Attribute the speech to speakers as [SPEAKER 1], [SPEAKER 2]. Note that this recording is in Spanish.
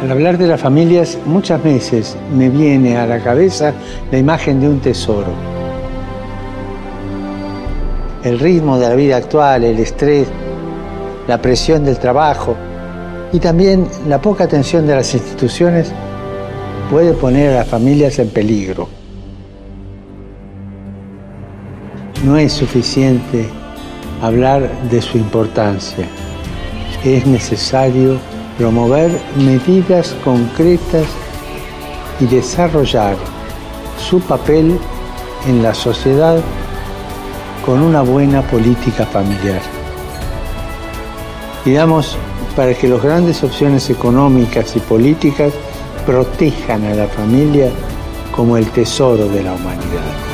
[SPEAKER 1] Al hablar de las familias, muchas veces me viene a la cabeza la imagen de un tesoro. El ritmo de la vida actual, el estrés, la presión del trabajo y también la poca atención de las instituciones puede poner a las familias en peligro. No es suficiente hablar de su importancia. Es necesario promover medidas concretas y desarrollar su papel en la sociedad con una buena política familiar. Y damos para que las grandes opciones económicas y políticas protejan a la familia como el tesoro de la humanidad.